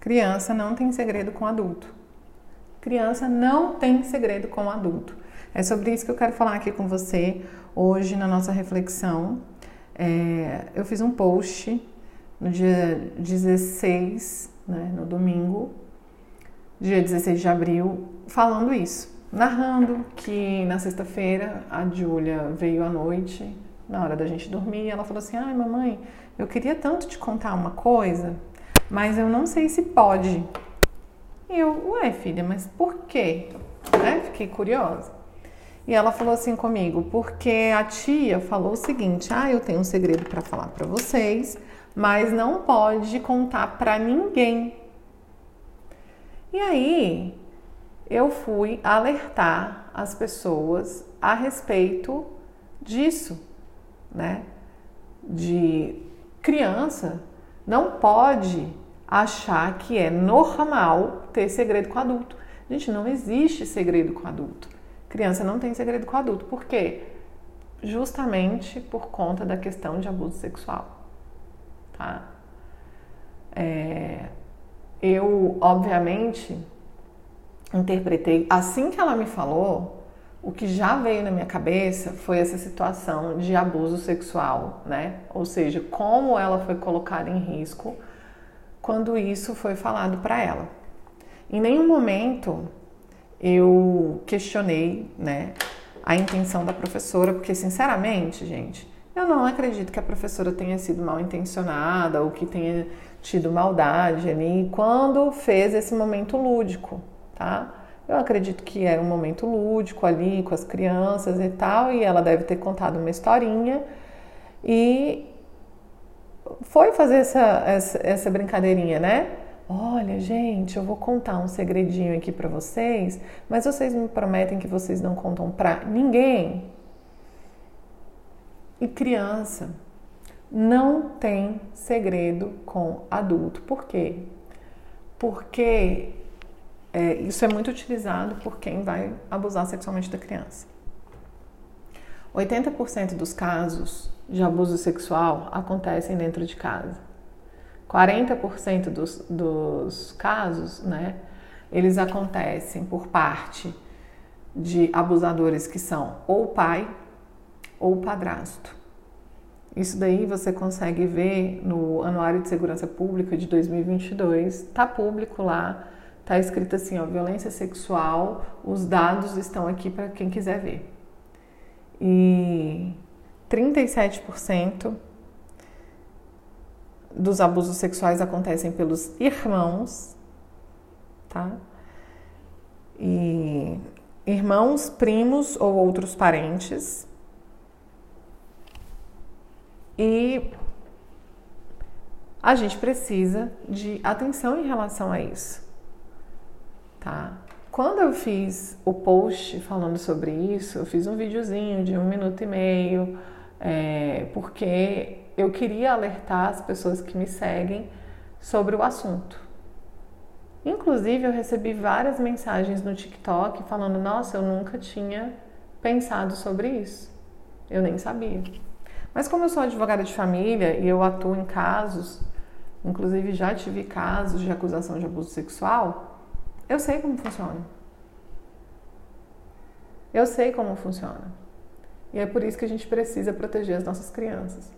Criança não tem segredo com adulto. Criança não tem segredo com adulto. É sobre isso que eu quero falar aqui com você hoje na nossa reflexão. É, eu fiz um post no dia 16, né, no domingo, dia 16 de abril, falando isso, narrando que na sexta-feira a Júlia veio à noite, na hora da gente dormir, ela falou assim: "Ai, mamãe, eu queria tanto te contar uma coisa, mas eu não sei se pode". E eu, ué, filha, mas por quê? Né? Fiquei curiosa. E ela falou assim comigo, porque a tia falou o seguinte: "Ah, eu tenho um segredo para falar para vocês, mas não pode contar para ninguém". E aí, eu fui alertar as pessoas a respeito disso, né? De criança não pode achar que é normal ter segredo com adulto. Gente, não existe segredo com adulto. Criança não tem segredo com adulto. Por quê? Justamente por conta da questão de abuso sexual. Tá? É, eu, obviamente, interpretei, assim que ela me falou, o que já veio na minha cabeça foi essa situação de abuso sexual, né? Ou seja, como ela foi colocada em risco quando isso foi falado para ela. Em nenhum momento eu questionei, né, a intenção da professora, porque sinceramente, gente, eu não acredito que a professora tenha sido mal intencionada ou que tenha tido maldade ali quando fez esse momento lúdico, tá? Eu acredito que era um momento lúdico ali com as crianças e tal, e ela deve ter contado uma historinha e foi fazer essa, essa, essa brincadeirinha, né? Olha, gente, eu vou contar um segredinho aqui para vocês, mas vocês me prometem que vocês não contam para ninguém. E criança não tem segredo com adulto. Por quê? Porque é, isso é muito utilizado por quem vai abusar sexualmente da criança. 80% dos casos de abuso sexual acontecem dentro de casa. 40% dos, dos casos, né, eles acontecem por parte de abusadores que são ou pai ou padrasto. Isso daí você consegue ver no Anuário de Segurança Pública de 2022, tá público lá, tá escrito assim, ó, violência sexual, os dados estão aqui para quem quiser ver. E 37% dos abusos sexuais acontecem pelos irmãos, tá? E irmãos, primos ou outros parentes. E a gente precisa de atenção em relação a isso, tá? Quando eu fiz o post falando sobre isso, eu fiz um videozinho de um minuto e meio, é, porque eu queria alertar as pessoas que me seguem sobre o assunto. Inclusive, eu recebi várias mensagens no TikTok falando: Nossa, eu nunca tinha pensado sobre isso. Eu nem sabia. Mas, como eu sou advogada de família e eu atuo em casos, inclusive já tive casos de acusação de abuso sexual, eu sei como funciona. Eu sei como funciona. E é por isso que a gente precisa proteger as nossas crianças.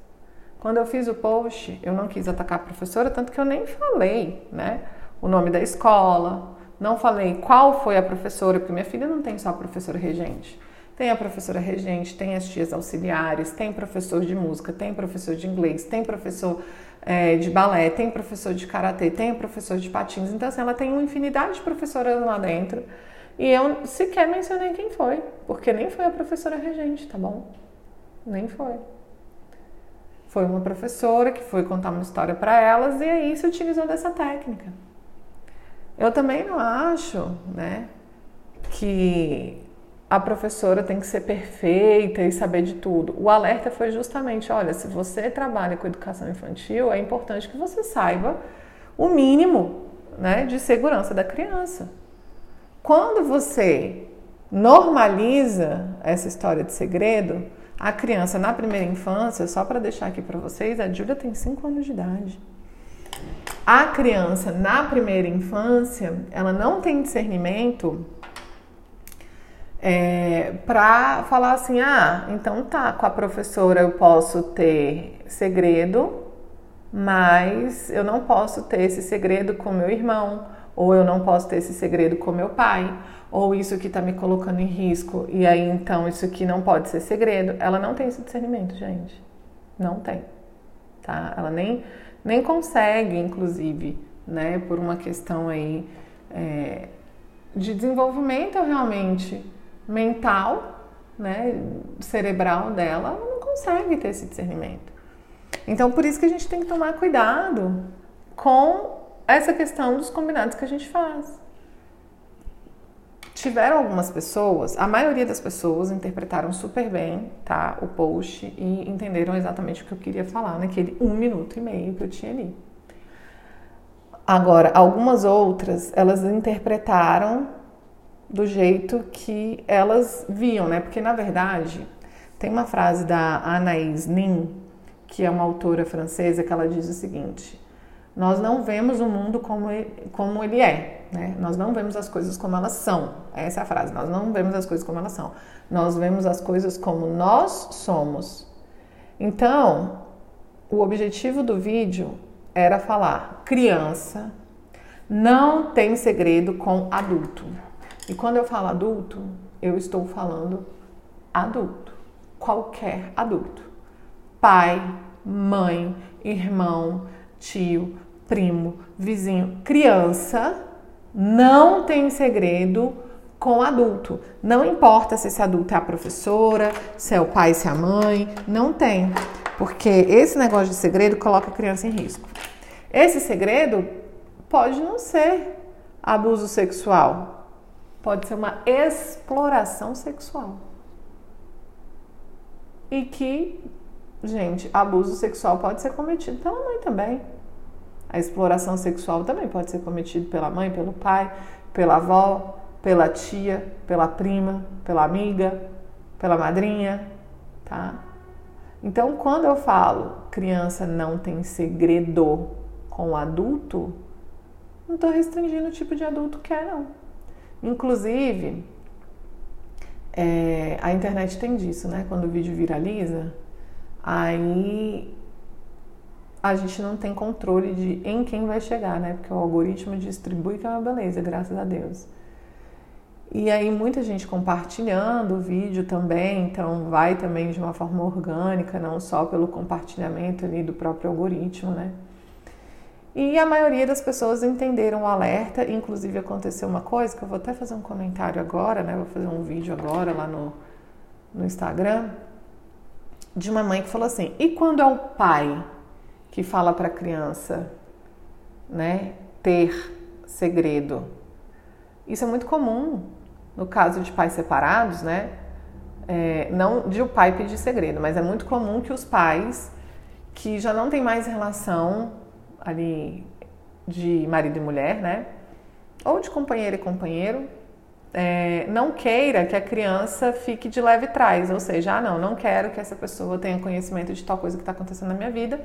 Quando eu fiz o post, eu não quis atacar a professora, tanto que eu nem falei, né? O nome da escola, não falei qual foi a professora, porque minha filha não tem só a professora regente. Tem a professora regente, tem as tias auxiliares, tem professor de música, tem professor de inglês, tem professor é, de balé, tem professor de karatê, tem professor de patins. Então, assim, ela tem uma infinidade de professoras lá dentro. E eu sequer mencionei quem foi, porque nem foi a professora regente, tá bom? Nem foi. Foi uma professora que foi contar uma história para elas e aí se utilizou dessa técnica. Eu também não acho, né, que a professora tem que ser perfeita e saber de tudo. O alerta foi justamente, olha, se você trabalha com educação infantil, é importante que você saiba o mínimo, né, de segurança da criança. Quando você normaliza essa história de segredo, a criança na primeira infância, só para deixar aqui para vocês, a Júlia tem 5 anos de idade. a criança na primeira infância, ela não tem discernimento é, para falar assim, ah, então tá, com a professora eu posso ter segredo, mas eu não posso ter esse segredo com meu irmão, ou eu não posso ter esse segredo com meu pai, ou isso que está me colocando em risco, e aí então isso aqui não pode ser segredo. Ela não tem esse discernimento, gente. Não tem. Tá? Ela nem, nem consegue, inclusive, né, por uma questão aí é, de desenvolvimento realmente mental, né, cerebral dela, ela não consegue ter esse discernimento. Então, por isso que a gente tem que tomar cuidado com essa questão dos combinados que a gente faz. Tiveram algumas pessoas, a maioria das pessoas interpretaram super bem, tá, o post e entenderam exatamente o que eu queria falar naquele um minuto e meio que eu tinha ali. Agora, algumas outras, elas interpretaram do jeito que elas viam, né? Porque na verdade, tem uma frase da Anaïs Nin, que é uma autora francesa, que ela diz o seguinte: nós não vemos o mundo como ele, como ele é, né? Nós não vemos as coisas como elas são. Essa é a frase. Nós não vemos as coisas como elas são. Nós vemos as coisas como nós somos. Então, o objetivo do vídeo era falar: criança não tem segredo com adulto. E quando eu falo adulto, eu estou falando adulto, qualquer adulto. Pai, mãe, irmão, tio, primo, vizinho, criança não tem segredo com adulto. Não importa se esse adulto é a professora, se é o pai, se é a mãe, não tem. Porque esse negócio de segredo coloca a criança em risco. Esse segredo pode não ser abuso sexual, pode ser uma exploração sexual. E que Gente, abuso sexual pode ser cometido pela mãe também. A exploração sexual também pode ser cometido pela mãe, pelo pai, pela avó, pela tia, pela prima, pela amiga, pela madrinha, tá? Então, quando eu falo criança não tem segredo com o adulto, não estou restringindo o tipo de adulto que é, não. Inclusive, é, a internet tem disso, né? Quando o vídeo viraliza, aí a gente não tem controle de em quem vai chegar, né? Porque o algoritmo distribui que é uma beleza, graças a Deus. E aí muita gente compartilhando o vídeo também, então vai também de uma forma orgânica, não só pelo compartilhamento ali do próprio algoritmo, né? E a maioria das pessoas entenderam o alerta, inclusive aconteceu uma coisa que eu vou até fazer um comentário agora, né? Vou fazer um vídeo agora lá no, no Instagram de uma mãe que falou assim: e quando é o pai que fala para a criança, né, ter segredo? Isso é muito comum no caso de pais separados, né? É, não de o pai pedir segredo, mas é muito comum que os pais que já não têm mais relação ali de marido e mulher, né? Ou de companheiro e companheiro, é, não queira que a criança fique de leve trás, ou seja, ah, não, não quero que essa pessoa tenha conhecimento de tal coisa que está acontecendo na minha vida.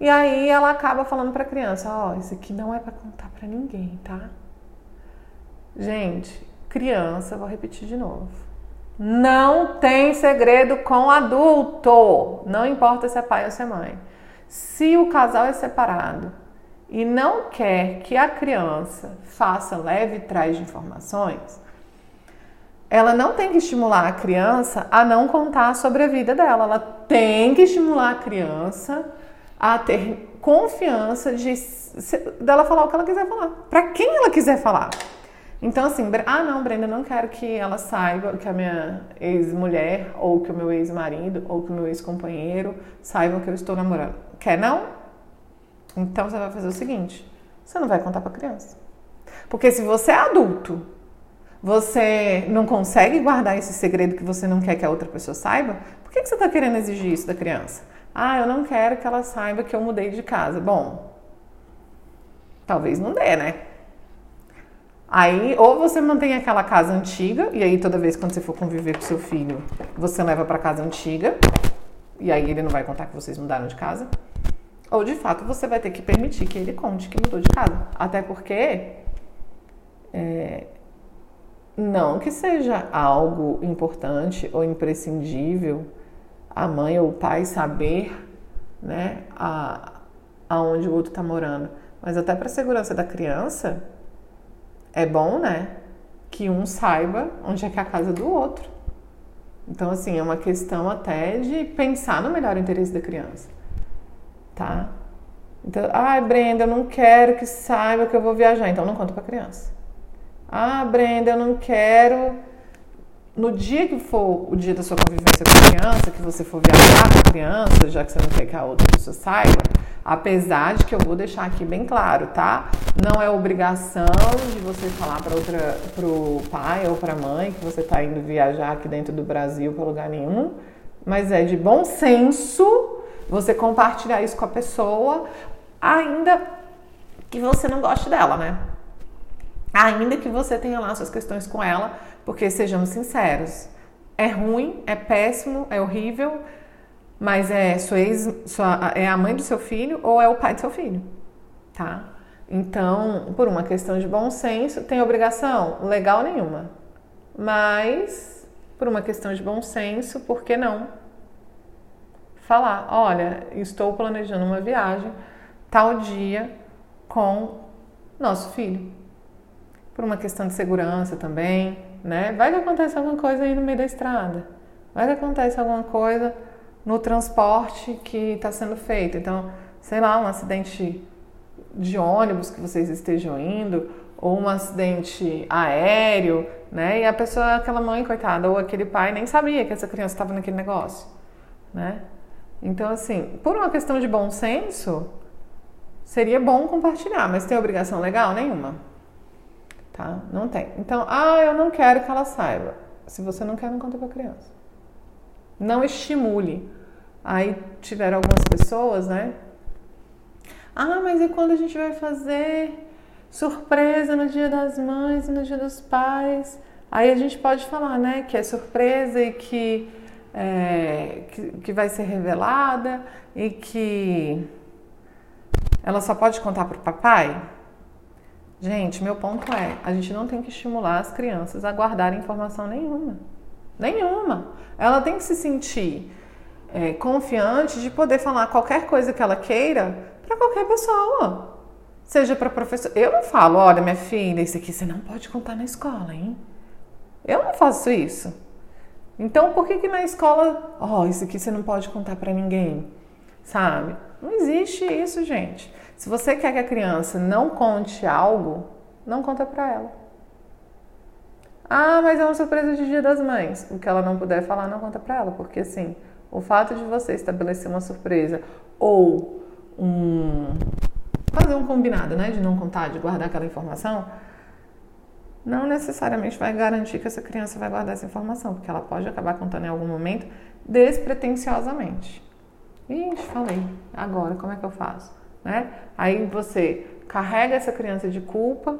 E aí ela acaba falando para a criança: ó, oh, isso aqui não é para contar para ninguém, tá? Gente, criança, vou repetir de novo. Não tem segredo com adulto, não importa se é pai ou se é mãe. Se o casal é separado e não quer que a criança faça leve trás de informações, ela não tem que estimular a criança a não contar sobre a vida dela. Ela tem que estimular a criança a ter confiança de dela falar o que ela quiser falar, para quem ela quiser falar. Então assim, ah não, Brenda, não quero que ela saiba que a minha ex-mulher ou que o meu ex-marido ou que o meu ex-companheiro saibam que eu estou namorando. Quer não? Então você vai fazer o seguinte, você não vai contar para criança. Porque se você é adulto você não consegue guardar esse segredo que você não quer que a outra pessoa saiba? Por que, você está querendo exigir isso da criança? Ah, eu não quero que ela saiba que eu mudei de casa. Bom, talvez não dê, né? Aí, ou você mantém aquela casa antiga, e aí toda vez quando você for conviver com seu filho, você leva para casa antiga, e aí ele não vai contar que vocês mudaram de casa. ou de fato você vai ter que permitir que ele conte que mudou de casa. Até porque é, não que seja algo importante ou imprescindível a mãe ou o pai saber né, a, aonde o outro está morando. Mas até para a segurança da criança, é bom, né? Que um saiba onde é que é a casa do outro. Então, assim, é uma questão até de pensar no melhor interesse da criança, tá? Então, ah, Brenda, eu não quero que saiba que eu vou viajar, então não conta para criança. Ah, Brenda, eu não quero. No dia que for o dia da sua convivência com a criança, que você for viajar com a criança, já que você não quer que a outra pessoa saiba, apesar de que eu vou deixar aqui bem claro, tá? Não é obrigação de você falar para outra, pro pai ou para mãe que você está indo viajar aqui dentro do Brasil para lugar nenhum, mas é de bom senso você compartilhar isso com a pessoa, ainda que você não goste dela, né? Ainda que você tenha lá suas questões com ela, porque sejamos sinceros, é ruim, é péssimo, é horrível, mas é sua ex, sua, é a mãe do seu filho ou é o pai do seu filho, tá? Então, por uma questão de bom senso, tem obrigação legal nenhuma, mas por uma questão de bom senso, por que não falar? Olha, estou planejando uma viagem tal dia com nosso filho por uma questão de segurança também, né? Vai que acontece alguma coisa aí no meio da estrada, vai que acontece alguma coisa no transporte que está sendo feito. Então, sei lá, um acidente de ônibus que vocês estejam indo, ou um acidente aéreo, né? E a pessoa, aquela mãe, coitada, ou aquele pai nem sabia que essa criança estava naquele negócio, né? Então, assim, por uma questão de bom senso, seria bom compartilhar, mas tem obrigação legal? Nenhuma tá? Não tem. Então, ah, eu não quero que ela saiba. Se você não quer, não conta para criança. Não estimule. Aí tiveram algumas pessoas, né? Ah, mas e quando a gente vai fazer surpresa no Dia das Mães e no Dia dos Pais? Aí a gente pode falar, né, que é surpresa e que, é, que, que vai ser revelada e que ela só pode contar para o papai? Gente, meu ponto é, a gente não tem que estimular as crianças a guardarem informação nenhuma. Nenhuma. Ela tem que se sentir é, confiante de poder falar qualquer coisa que ela queira para qualquer pessoa. Seja para professor. Eu não falo, olha, minha filha, isso aqui você não pode contar na escola, hein? Eu não faço isso. Então, por que que na escola, ó, oh, isso aqui você não pode contar para ninguém? Sabe? Não existe isso, gente. Se você quer que a criança não conte algo, não conta para ela. Ah, mas é uma surpresa de Dia das Mães. O que ela não puder falar, não conta para ela, porque assim, o fato de você estabelecer uma surpresa ou um fazer um combinado, né, de não contar, de guardar aquela informação, não necessariamente vai garantir que essa criança vai guardar essa informação, porque ela pode acabar contando em algum momento despretensiosamente. Ixi, falei, agora como é que eu faço? Né? Aí você carrega essa criança de culpa,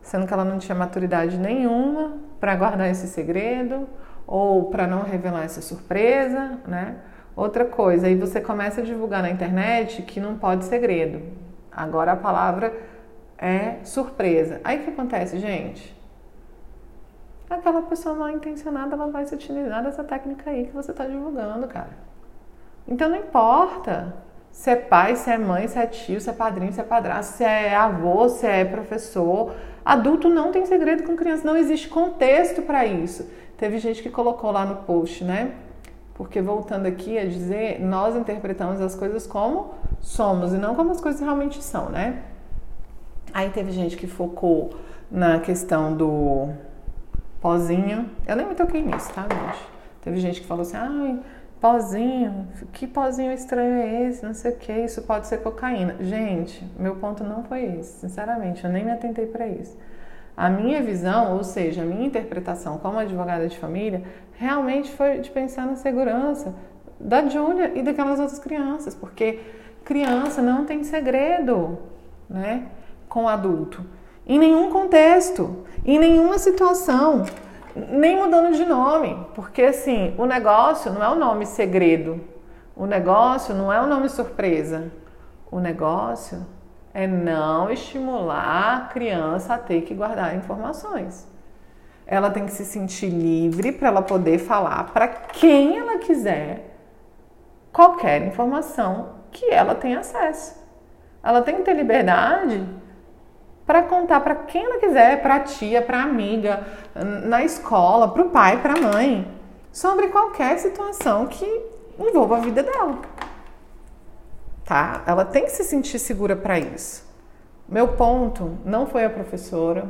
sendo que ela não tinha maturidade nenhuma para guardar esse segredo ou para não revelar essa surpresa, né? Outra coisa, aí você começa a divulgar na internet que não pode segredo. Agora a palavra é surpresa. Aí o que acontece, gente? Aquela pessoa mal intencionada, ela vai se utilizar dessa técnica aí que você está divulgando, cara. Então não importa se é pai, se é mãe, se é tio, se é padrinho, se é padrasto, se é avô, se é professor. Adulto não tem segredo com criança, não existe contexto para isso. Teve gente que colocou lá no post, né? Porque voltando aqui a dizer, nós interpretamos as coisas como somos e não como as coisas realmente são, né? Aí teve gente que focou na questão do pozinho. Eu nem me toquei nisso, tá, gente? Teve gente que falou assim, ai. Ah, pozinho, que pozinho estranho é esse? Não sei o que, isso pode ser cocaína. Gente, meu ponto não foi esse, sinceramente, eu nem me atentei para isso. A minha visão, ou seja, a minha interpretação como advogada de família, realmente foi de pensar na segurança da Júlia e daquelas outras crianças, porque criança não tem segredo, né, com adulto, em nenhum contexto, em nenhuma situação nem mudando de nome, porque assim, o negócio não é o nome segredo, o negócio não é o nome surpresa, O negócio é não estimular a criança a ter que guardar informações. Ela tem que se sentir livre para ela poder falar para quem ela quiser qualquer informação que ela tem acesso. Ela tem que ter liberdade para contar para quem ela quiser, para tia, para amiga, na escola, para o pai, para a mãe, sobre qualquer situação que envolva a vida dela. Tá? Ela tem que se sentir segura para isso. Meu ponto não foi a professora,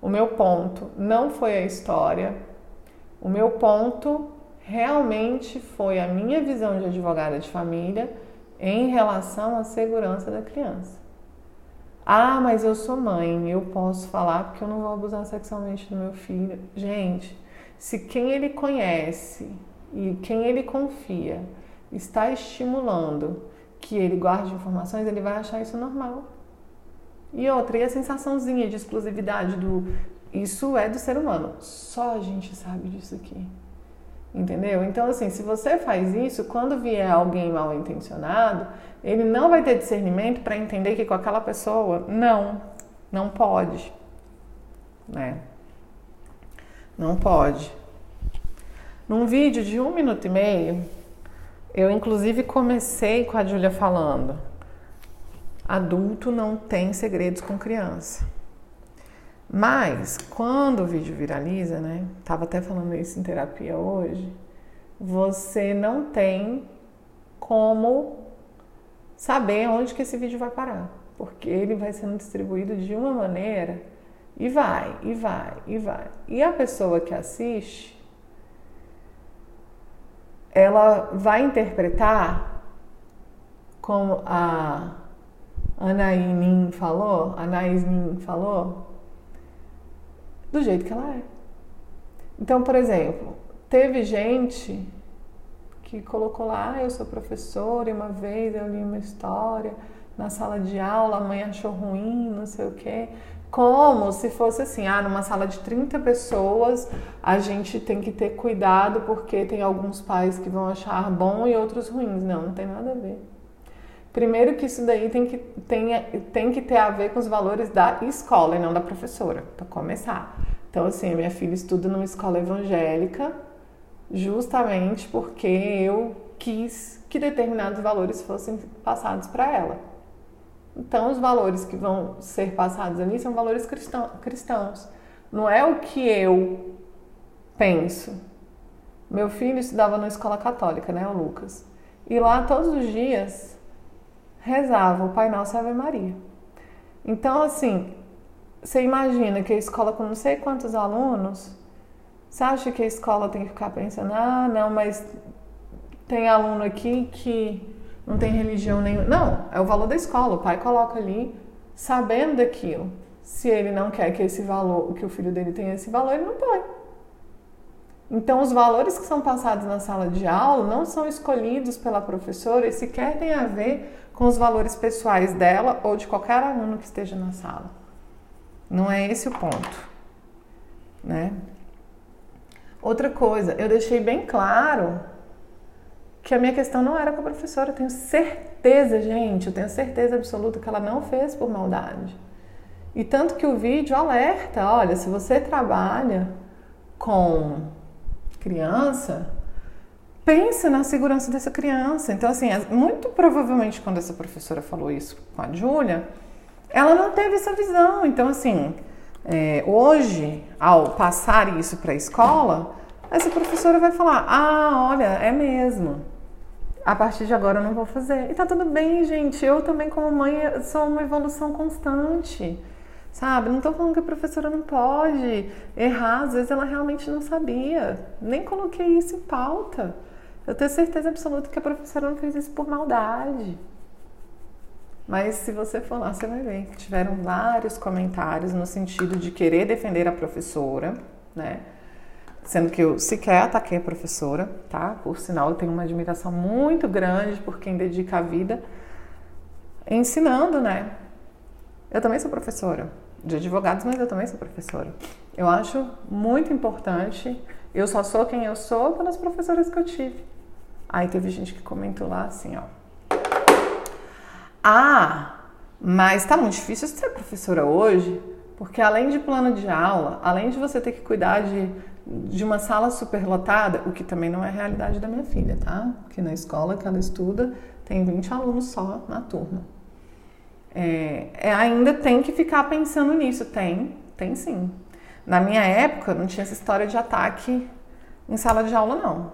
o meu ponto não foi a história, o meu ponto realmente foi a minha visão de advogada de família em relação à segurança da criança. Ah, mas eu sou mãe, eu posso falar porque eu não vou abusar sexualmente do meu filho. Gente, se quem ele conhece e quem ele confia está estimulando que ele guarde informações, ele vai achar isso normal. E outra, e a sensaçãozinha de exclusividade do isso é do ser humano. Só a gente sabe disso aqui. Entendeu? Então, assim, se você faz isso, quando vier alguém mal intencionado, ele não vai ter discernimento para entender que com aquela pessoa, não, não pode. Né? Não pode. Num vídeo de um minuto e meio, eu inclusive comecei com a Júlia falando: adulto não tem segredos com criança. Mas quando o vídeo viraliza, né? Tava até falando isso em terapia hoje. Você não tem como saber onde que esse vídeo vai parar, porque ele vai sendo distribuído de uma maneira e vai, e vai, e vai. E a pessoa que assiste, ela vai interpretar como a Anaínin falou, Anaís falou, do jeito que ela é. Então, por exemplo, teve gente que colocou lá, ah, eu sou professora e uma vez eu li uma história na sala de aula, a mãe achou ruim, não sei o quê. Como se fosse assim, ah, numa sala de 30 pessoas, a gente tem que ter cuidado porque tem alguns pais que vão achar bom e outros ruins. Não, não tem nada a ver. Primeiro que isso daí tem que, tem, tem que ter a ver com os valores da escola e não da professora, para começar. Então, assim, minha filha estuda numa escola evangélica justamente porque eu quis que determinados valores fossem passados para ela. Então, os valores que vão ser passados ali são valores cristãos. Não é o que eu penso. Meu filho estudava na escola católica, né, o Lucas. E lá todos os dias rezava o Pai Nosso e Ave Maria. Então, assim, você imagina que a escola com não sei quantos alunos, você acha que a escola tem que ficar pensando, ah, não, mas tem aluno aqui que não tem religião nenhuma. Não, é o valor da escola. O pai coloca ali, sabendo daquilo. Se ele não quer que esse valor, que o filho dele tenha esse valor, ele não põe. Então, os valores que são passados na sala de aula não são escolhidos pela professora e sequer tem a ver com os valores pessoais dela ou de qualquer aluno que esteja na sala. Não é esse o ponto, né? Outra coisa, eu deixei bem claro que a minha questão não era com a professora. Eu tenho certeza, gente, eu tenho certeza absoluta que ela não fez por maldade. E tanto que o vídeo alerta, olha, se você trabalha com criança, pensa na segurança dessa criança. Então, assim, muito provavelmente quando essa professora falou isso com a Júlia, ela não teve essa visão. Então, assim, é, hoje, ao passar isso para a escola, essa professora vai falar: ah, olha, é mesmo. A partir de agora eu não vou fazer. E tá tudo bem, gente. Eu também, como mãe, sou uma evolução constante. Sabe? Não tô falando que a professora não pode errar, às vezes ela realmente não sabia. Nem coloquei isso em pauta. Eu tenho certeza absoluta que a professora não fez isso por maldade. Mas se você for lá, você vai ver que tiveram vários comentários no sentido de querer defender a professora, né? Sendo que eu sequer ataquei a professora, tá? Por sinal, eu tenho uma admiração muito grande por quem dedica a vida ensinando, né? Eu também sou professora de advogados, mas eu também sou professora. Eu acho muito importante. Eu só sou quem eu sou pelas professoras que eu tive. Aí teve gente que comentou lá assim, ó. Ah, mas tá muito difícil ser professora hoje, porque além de plano de aula, além de você ter que cuidar de, de uma sala superlotada, o que também não é a realidade da minha filha, tá? Que na escola que ela estuda tem 20 alunos só na turma. É, é, ainda tem que ficar pensando nisso. Tem, tem sim. Na minha época não tinha essa história de ataque em sala de aula, não.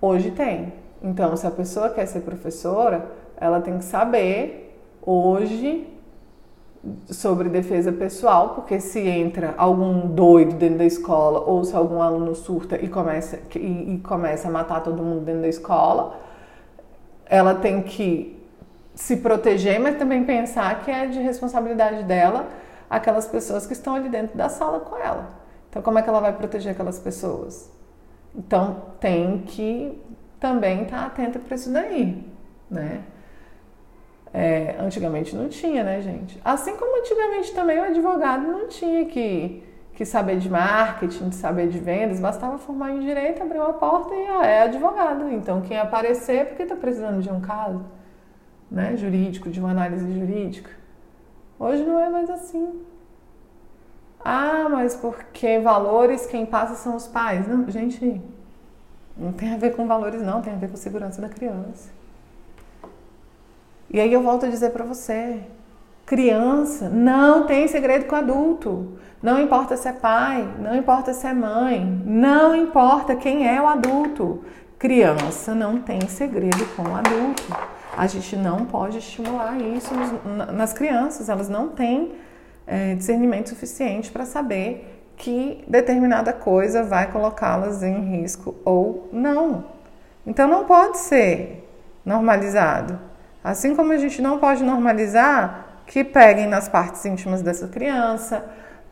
Hoje tem. Então, se a pessoa quer ser professora, ela tem que saber hoje sobre defesa pessoal, porque se entra algum doido dentro da escola ou se algum aluno surta e começa, e, e começa a matar todo mundo dentro da escola, ela tem que se proteger, mas também pensar que é de responsabilidade dela aquelas pessoas que estão ali dentro da sala com ela. Então, como é que ela vai proteger aquelas pessoas? Então, tem que também estar tá atenta para isso daí, né? É, antigamente não tinha, né, gente? Assim como antigamente também o advogado não tinha que, que saber de marketing, de saber de vendas, bastava formar em direito, abrir uma porta e ah, é advogado. Então quem aparecer é porque está precisando de um caso né, jurídico, de uma análise jurídica. Hoje não é mais assim. Ah, mas porque valores quem passa são os pais. Não, gente, não tem a ver com valores, não, tem a ver com segurança da criança. E aí eu volto a dizer para você: criança não tem segredo com adulto. Não importa se é pai, não importa se é mãe, não importa quem é o adulto. Criança não tem segredo com o adulto. A gente não pode estimular isso nas crianças, elas não têm é, discernimento suficiente para saber que determinada coisa vai colocá-las em risco ou não. Então não pode ser normalizado. Assim como a gente não pode normalizar que peguem nas partes íntimas dessa criança,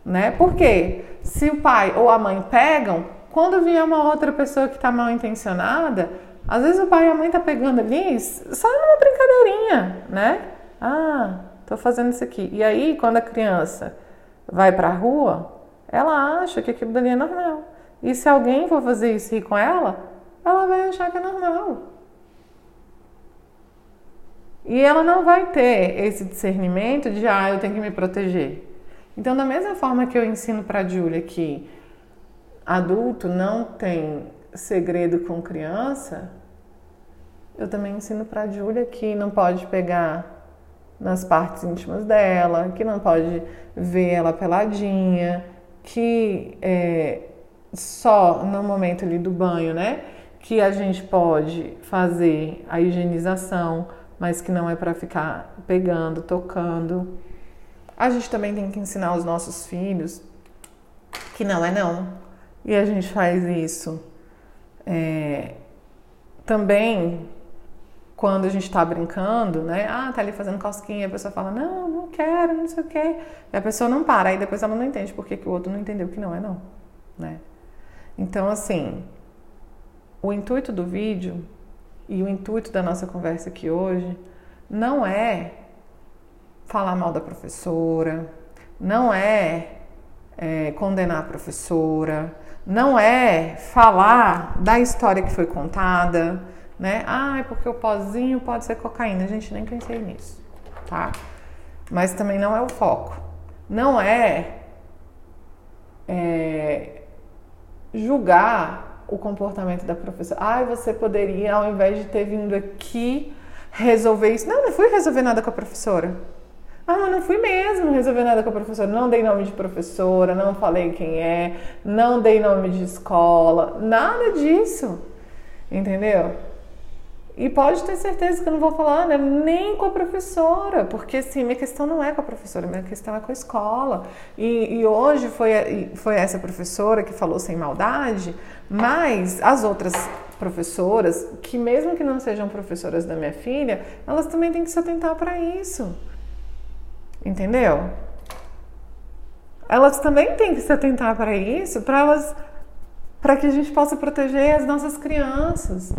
né? Porque se o pai ou a mãe pegam, quando vier uma outra pessoa que está mal intencionada, às vezes o pai e a mãe tá pegando ali só numa brincadeirinha, né? Ah, tô fazendo isso aqui. E aí, quando a criança vai para a rua, ela acha que aquilo dali é normal. E se alguém for fazer isso com ela, ela vai achar que é normal. E ela não vai ter esse discernimento de, ah, eu tenho que me proteger. Então, da mesma forma que eu ensino para a Júlia que adulto não tem segredo com criança, eu também ensino para a Júlia que não pode pegar nas partes íntimas dela, que não pode ver ela peladinha, que é, só no momento ali do banho, né? Que a gente pode fazer a higienização mas que não é para ficar pegando, tocando. A gente também tem que ensinar os nossos filhos que não é não. E a gente faz isso é, também quando a gente está brincando, né? Ah, tá ali fazendo cosquinha, a pessoa fala, não, não quero, não sei o quê. E a pessoa não para, aí depois ela não entende porque que o outro não entendeu que não é não, né? Então, assim, o intuito do vídeo e o intuito da nossa conversa aqui hoje não é falar mal da professora, não é, é condenar a professora, não é falar da história que foi contada, né? Ah, é porque o pozinho pode ser cocaína. Gente nem pensei nisso, tá? Mas também não é o foco. Não é, é julgar o comportamento da professora. Ai, você poderia, ao invés de ter vindo aqui resolver isso. Não, não fui resolver nada com a professora. Ah, não fui mesmo resolver nada com a professora. Não dei nome de professora, não falei quem é, não dei nome de escola, nada disso. Entendeu? E pode ter certeza que eu não vou falar né, nem com a professora, porque assim, minha questão não é com a professora, minha questão é com a escola. E, e hoje foi, foi essa professora que falou sem maldade, mas as outras professoras, que mesmo que não sejam professoras da minha filha, elas também têm que se atentar para isso. Entendeu? Elas também têm que se atentar para isso, para elas para que a gente possa proteger as nossas crianças.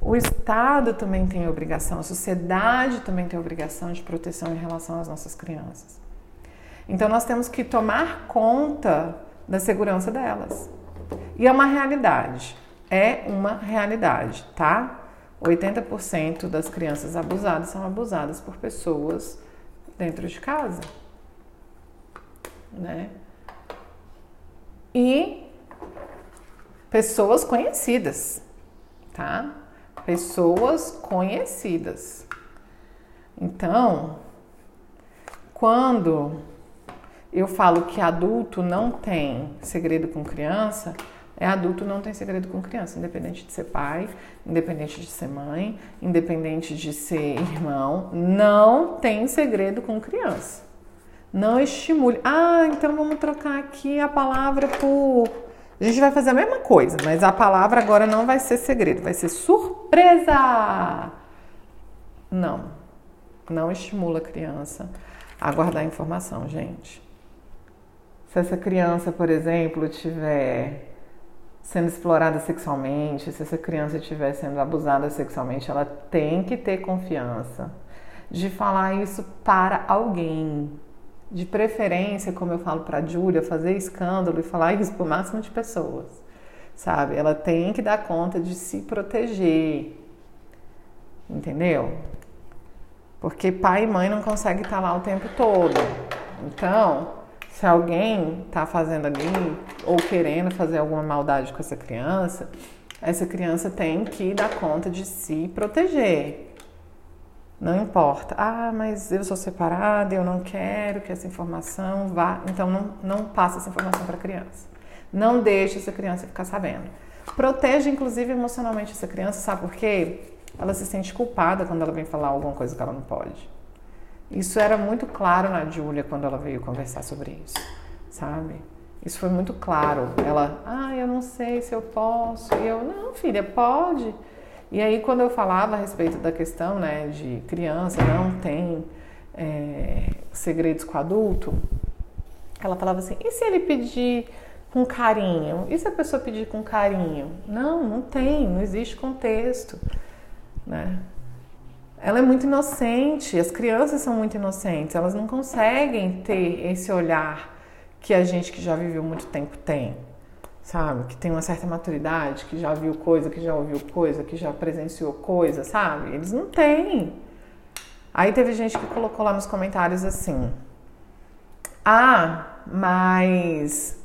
O Estado também tem obrigação, a sociedade também tem obrigação de proteção em relação às nossas crianças. Então nós temos que tomar conta da segurança delas. E é uma realidade, é uma realidade, tá? 80% das crianças abusadas são abusadas por pessoas dentro de casa, né? E pessoas conhecidas, tá? Pessoas conhecidas. Então, quando eu falo que adulto não tem segredo com criança, é adulto não tem segredo com criança, independente de ser pai, independente de ser mãe, independente de ser irmão, não tem segredo com criança. Não estimule. Ah, então vamos trocar aqui a palavra por. A gente vai fazer a mesma coisa, mas a palavra agora não vai ser segredo, vai ser surpresa. Não. Não estimula a criança a guardar informação, gente. Se essa criança, por exemplo, tiver sendo explorada sexualmente, se essa criança estiver sendo abusada sexualmente, ela tem que ter confiança de falar isso para alguém. De preferência, como eu falo para a Júlia, fazer escândalo e falar isso para o máximo de pessoas. Sabe? Ela tem que dar conta de se proteger. Entendeu? Porque pai e mãe não conseguem estar lá o tempo todo. Então, se alguém está fazendo ali ou querendo fazer alguma maldade com essa criança, essa criança tem que dar conta de se proteger. Não importa. Ah, mas eu sou separada, eu não quero que essa informação vá. Então não, não passa essa informação para a criança. Não deixe essa criança ficar sabendo. Proteja, inclusive, emocionalmente essa criança, sabe por quê? Ela se sente culpada quando ela vem falar alguma coisa que ela não pode. Isso era muito claro na Júlia quando ela veio conversar sobre isso, sabe? Isso foi muito claro. Ela, ah, eu não sei se eu posso. E eu, não, filha, pode. E aí, quando eu falava a respeito da questão, né, de criança não tem é, segredos com adulto, ela falava assim: e se ele pedir com carinho? E se a pessoa pedir com carinho? Não, não tem, não existe contexto, né? Ela é muito inocente, as crianças são muito inocentes, elas não conseguem ter esse olhar que a gente que já viveu muito tempo tem, sabe? Que tem uma certa maturidade, que já viu coisa, que já ouviu coisa, que já presenciou coisa, sabe? Eles não têm. Aí teve gente que colocou lá nos comentários assim: Ah, mas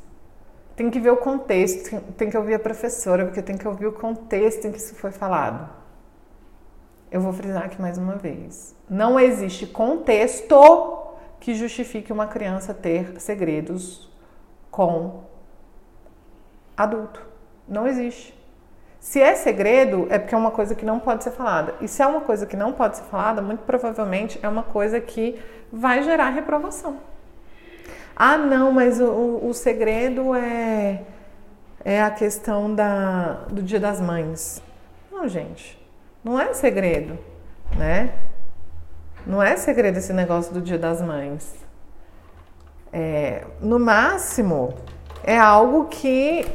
tem que ver o contexto, tem que ouvir a professora, porque tem que ouvir o contexto em que isso foi falado. Eu vou frisar aqui mais uma vez. Não existe contexto que justifique uma criança ter segredos com adulto. Não existe. Se é segredo, é porque é uma coisa que não pode ser falada. E se é uma coisa que não pode ser falada, muito provavelmente é uma coisa que vai gerar reprovação. Ah, não, mas o, o segredo é, é a questão da, do Dia das Mães. Não, gente. Não é segredo, né? Não é segredo esse negócio do Dia das Mães. É, no máximo, é algo que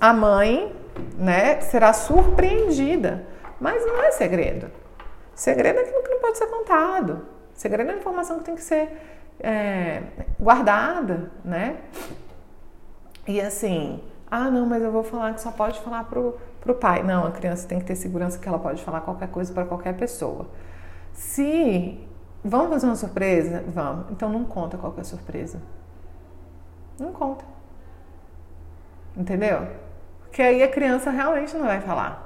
a mãe, né, será surpreendida. Mas não é segredo. Segredo é aquilo que não pode ser contado. Segredo é informação que tem que ser é, guardada, né? E assim, ah, não, mas eu vou falar que só pode falar pro para o pai. Não, a criança tem que ter segurança que ela pode falar qualquer coisa para qualquer pessoa. Se vamos fazer uma surpresa, vamos. Então não conta qual é a surpresa. Não conta. Entendeu? Porque aí a criança realmente não vai falar.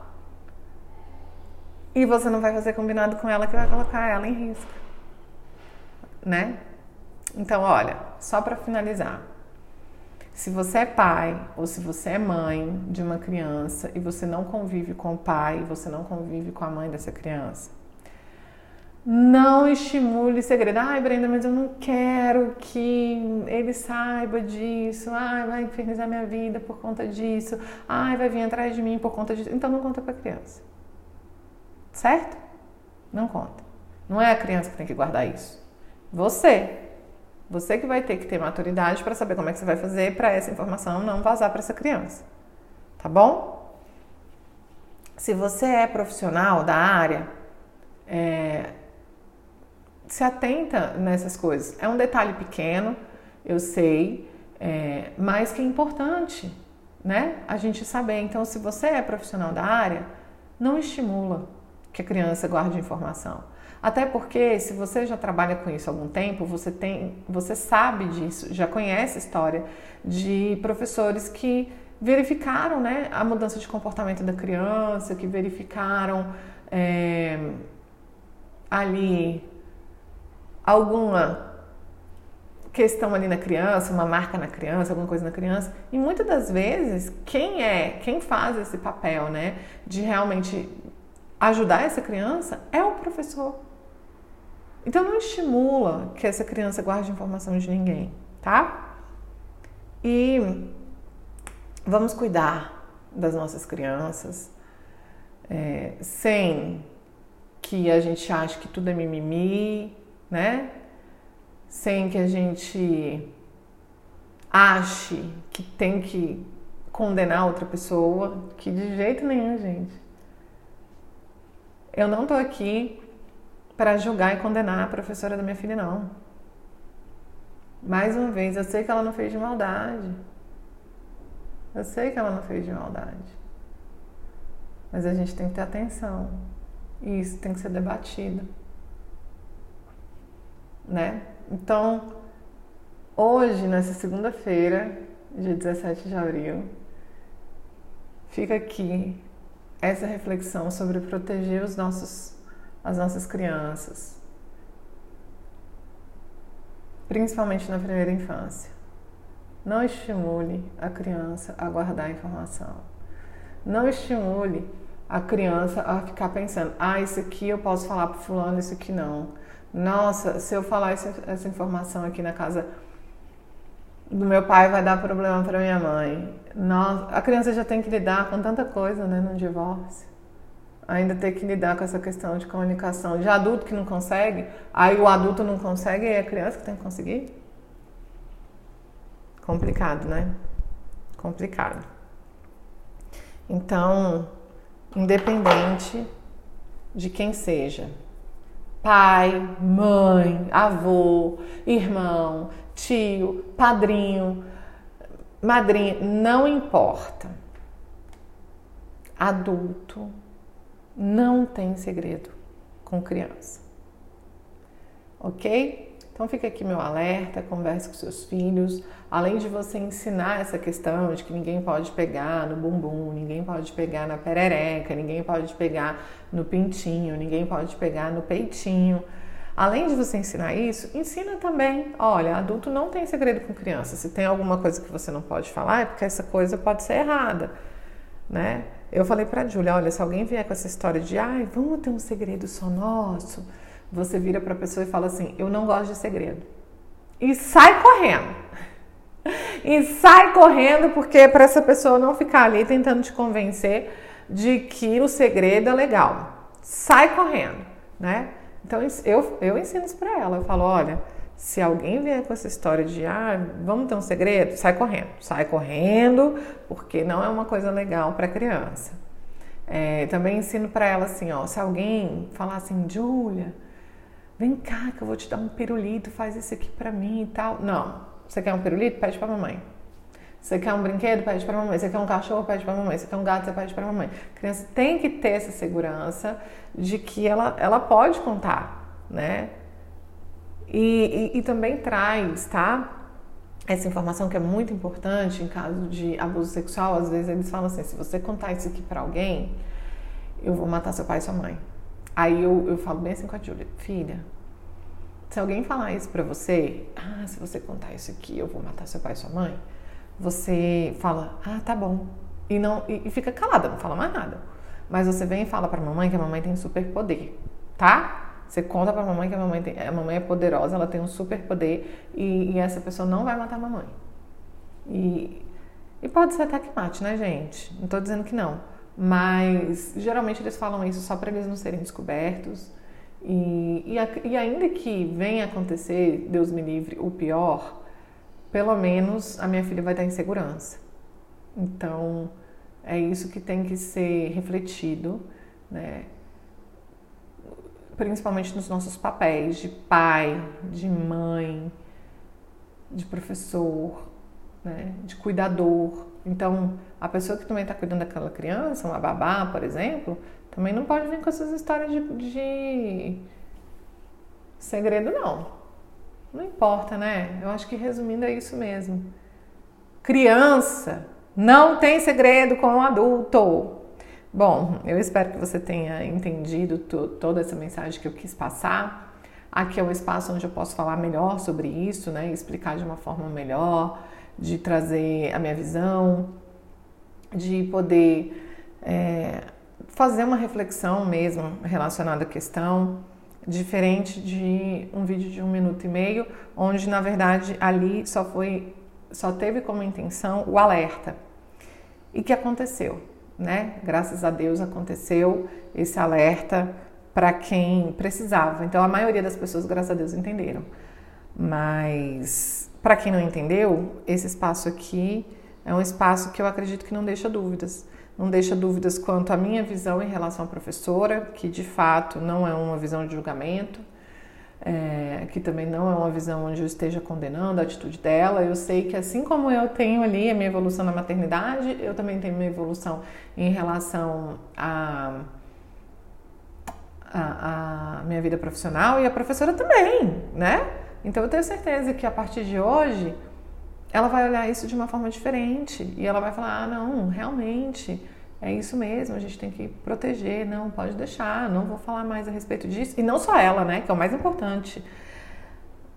E você não vai fazer combinado com ela que vai colocar ela em risco. Né? Então, olha, só para finalizar. Se você é pai ou se você é mãe de uma criança e você não convive com o pai, você não convive com a mãe dessa criança, não estimule segredo. Ai, Brenda, mas eu não quero que ele saiba disso. Ai, vai infernizar minha vida por conta disso. Ai, vai vir atrás de mim por conta disso. Então não conta para a criança. Certo? Não conta. Não é a criança que tem que guardar isso. Você. Você que vai ter que ter maturidade para saber como é que você vai fazer para essa informação não vazar para essa criança. Tá bom? Se você é profissional da área, é, se atenta nessas coisas. É um detalhe pequeno, eu sei, é, mas que é importante, né? A gente saber. Então, se você é profissional da área, não estimula que a criança guarde informação. Até porque se você já trabalha com isso há algum tempo, você tem, você sabe disso, já conhece a história de professores que verificaram né, a mudança de comportamento da criança, que verificaram é, ali alguma questão ali na criança, uma marca na criança, alguma coisa na criança. E muitas das vezes, quem é, quem faz esse papel, né, de realmente ajudar essa criança é o professor. Então não estimula que essa criança guarde informação de ninguém, tá? E vamos cuidar das nossas crianças é, sem que a gente ache que tudo é mimimi, né? Sem que a gente ache que tem que condenar outra pessoa, que de jeito nenhum, gente. Eu não tô aqui para julgar e condenar a professora da minha filha, não. Mais uma vez, eu sei que ela não fez de maldade. Eu sei que ela não fez de maldade. Mas a gente tem que ter atenção. E isso tem que ser debatido. Né? Então, hoje, nessa segunda-feira, dia 17 de abril, fica aqui essa reflexão sobre proteger os nossos as nossas crianças, principalmente na primeira infância. Não estimule a criança a guardar informação. Não estimule a criança a ficar pensando: ah, isso aqui eu posso falar para fulano, isso aqui não. Nossa, se eu falar essa, essa informação aqui na casa do meu pai vai dar problema para minha mãe. Nossa, a criança já tem que lidar com tanta coisa, né, no divórcio ainda ter que lidar com essa questão de comunicação de adulto que não consegue, aí o adulto não consegue e é a criança que tem que conseguir? Complicado, né? Complicado. Então, independente de quem seja, pai, mãe, avô, irmão, tio, padrinho, madrinha, não importa. Adulto não tem segredo com criança. Ok? Então fica aqui meu alerta, converse com seus filhos. Além de você ensinar essa questão de que ninguém pode pegar no bumbum, ninguém pode pegar na perereca, ninguém pode pegar no pintinho, ninguém pode pegar no peitinho. Além de você ensinar isso, ensina também, olha, adulto não tem segredo com criança. Se tem alguma coisa que você não pode falar, é porque essa coisa pode ser errada, né? Eu falei para a Júlia, olha, se alguém vier com essa história de, ai, vamos ter um segredo só nosso, você vira para a pessoa e fala assim, eu não gosto de segredo. E sai correndo. E sai correndo porque para essa pessoa não ficar ali tentando te convencer de que o segredo é legal. Sai correndo, né? Então eu, eu ensino isso para ela. Eu falo, olha, se alguém vier com essa história de ah, vamos ter um segredo, sai correndo, sai correndo, porque não é uma coisa legal para criança. É, também ensino para ela assim, ó, se alguém falar assim, Júlia, vem cá que eu vou te dar um pirulito, faz isso aqui para mim e tal. Não, você quer um pirulito? Pede para mamãe. Você quer um brinquedo? Pede para mamãe. Você quer um cachorro? Pede para mamãe. Você quer um gato? Você pede para mamãe. A criança tem que ter essa segurança de que ela, ela pode contar, né? E, e, e também traz, tá? Essa informação que é muito importante em caso de abuso sexual, às vezes eles falam assim: se você contar isso aqui para alguém, eu vou matar seu pai e sua mãe. Aí eu, eu falo bem assim com a Júlia: filha, se alguém falar isso para você, ah, se você contar isso aqui, eu vou matar seu pai e sua mãe, você fala: ah, tá bom. E, não, e, e fica calada, não fala mais nada. Mas você vem e fala pra mamãe que a mamãe tem superpoder, tá? Você conta pra mamãe que a mamãe, tem, a mamãe é poderosa, ela tem um super poder e, e essa pessoa não vai matar a mamãe. E, e pode ser até que mate, né, gente? Não tô dizendo que não. Mas geralmente eles falam isso só para eles não serem descobertos. E, e, e ainda que venha acontecer, Deus me livre, o pior, pelo menos a minha filha vai estar em segurança. Então, é isso que tem que ser refletido, né? Principalmente nos nossos papéis de pai, de mãe, de professor, né? de cuidador. Então, a pessoa que também está cuidando daquela criança, uma babá, por exemplo, também não pode vir com essas histórias de, de segredo, não. Não importa, né? Eu acho que resumindo é isso mesmo. Criança não tem segredo com o adulto. Bom, eu espero que você tenha entendido toda essa mensagem que eu quis passar. Aqui é um espaço onde eu posso falar melhor sobre isso, né? Explicar de uma forma melhor, de trazer a minha visão, de poder é, fazer uma reflexão mesmo relacionada à questão, diferente de um vídeo de um minuto e meio, onde na verdade ali só foi, só teve como intenção o alerta. E que aconteceu? Né? Graças a Deus aconteceu esse alerta para quem precisava. Então a maioria das pessoas, graças a Deus, entenderam. Mas para quem não entendeu, esse espaço aqui é um espaço que eu acredito que não deixa dúvidas. Não deixa dúvidas quanto à minha visão em relação à professora, que de fato não é uma visão de julgamento é, que também não é uma visão onde eu esteja condenando a atitude dela. Eu sei que assim como eu tenho ali a minha evolução na maternidade, eu também tenho minha evolução em relação a a, a, minha vida profissional e a professora também, né? Então eu tenho certeza que a partir de hoje ela vai olhar isso de uma forma diferente e ela vai falar: ah, não, realmente é isso mesmo, a gente tem que proteger, não, pode deixar, não vou falar mais a respeito disso. E não só ela, né, que é o mais importante.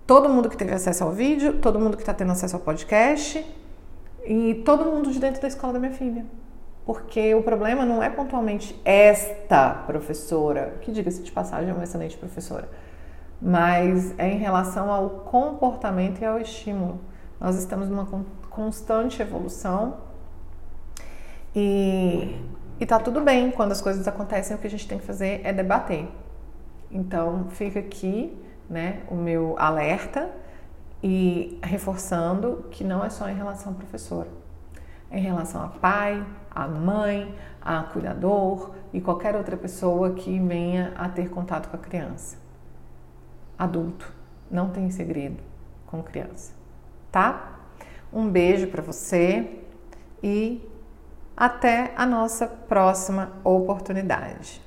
Todo mundo que teve acesso ao vídeo, todo mundo que está tendo acesso ao podcast e todo mundo de dentro da escola da minha filha. Porque o problema não é pontualmente esta professora, que diga-se de passagem é uma excelente professora, mas é em relação ao comportamento e ao estímulo. Nós estamos numa constante evolução e, e tá tudo bem, quando as coisas acontecem, o que a gente tem que fazer é debater. Então, fica aqui né, o meu alerta e reforçando que não é só em relação ao professor, é em relação a pai, a mãe, a cuidador e qualquer outra pessoa que venha a ter contato com a criança. Adulto, não tem segredo com criança, tá? Um beijo para você e até a nossa próxima oportunidade.